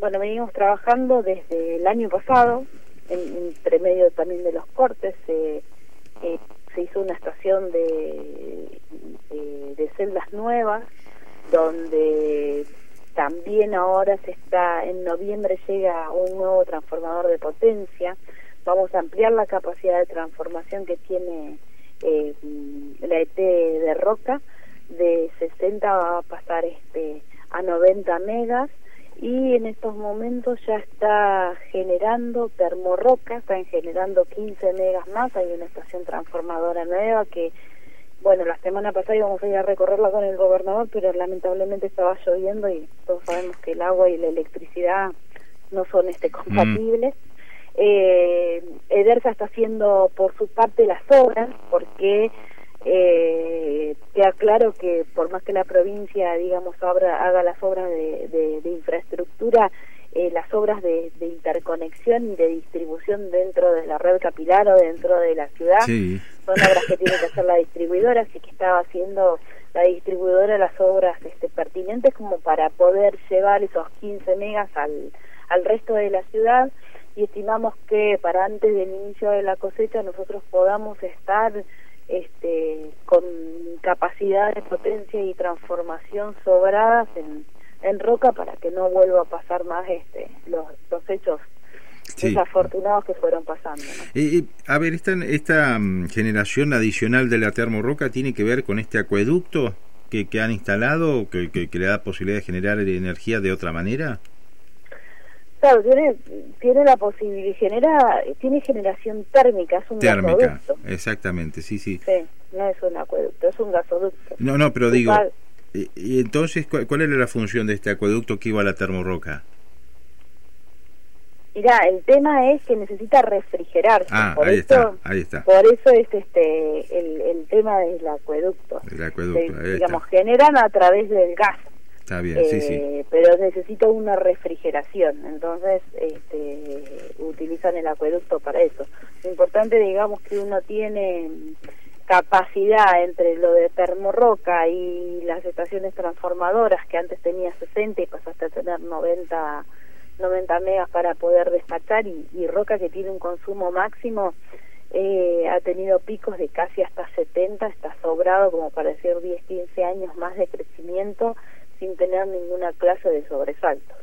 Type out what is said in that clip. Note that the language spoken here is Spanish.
bueno, venimos trabajando desde el año pasado, en, entre medio también de los cortes, eh, se hizo una estación de, de, celdas nuevas, donde también ahora se está, en noviembre llega un nuevo transformador de potencia, vamos a ampliar la capacidad de transformación que tiene eh, la ET de Roca, de 60 va a pasar este a 90 megas y en estos momentos ya está generando termorroca, están generando 15 megas más, hay una estación transformadora nueva que, bueno, la semana pasada íbamos a ir a recorrerla con el gobernador, pero lamentablemente estaba lloviendo y todos sabemos que el agua y la electricidad no son este compatibles. Mm. Eh, Edersa está haciendo por su parte las obras porque eh, queda claro que por más que la provincia, digamos, haga las obras de, infraestructura, eh, las obras de, interconexión y de distribución dentro de la red capilar o dentro de la ciudad son obras que tiene que hacer la distribuidora, así que estaba haciendo la distribuidora las obras este, pertinentes como para poder llevar esos 15 megas al, al resto de la ciudad. Y estimamos que para antes del inicio de la cosecha nosotros podamos estar este, con capacidad de potencia y transformación sobradas en, en roca para que no vuelva a pasar más este, los, los hechos desafortunados que fueron pasando. a ver, esta, esta mm, generación adicional de la termorroca tiene que ver con este acueducto que, que han instalado, que, que, que le da posibilidad de generar energía de otra manera. Claro, tiene, tiene la posibilidad, genera, tiene generación térmica, es un térmica, exactamente, sí, sí. Sí, no es un acueducto, es un gasoducto. No, no, pero digo, y, entonces, ¿cuál, era la función de este acueducto que iba a la termorroca? Mirá, el tema es que necesita refrigerarse. Ah, por ahí eso, está, ahí está. Por eso es este el, el tema del acueducto. El acueducto, digamos, generan a través del gas. Bien, sí, sí. Eh, pero necesito una refrigeración, entonces este, utilizan el acueducto para eso. Lo importante, digamos, que uno tiene capacidad entre lo de termorroca y las estaciones transformadoras, que antes tenía 60 y pasaste a tener 90, 90 megas para poder despachar, y, y roca que tiene un consumo máximo, eh, ha tenido picos de casi hasta 70, está sobrado como para decir 10, 15 años más de crecimiento sin tener ninguna clase de sobresalto.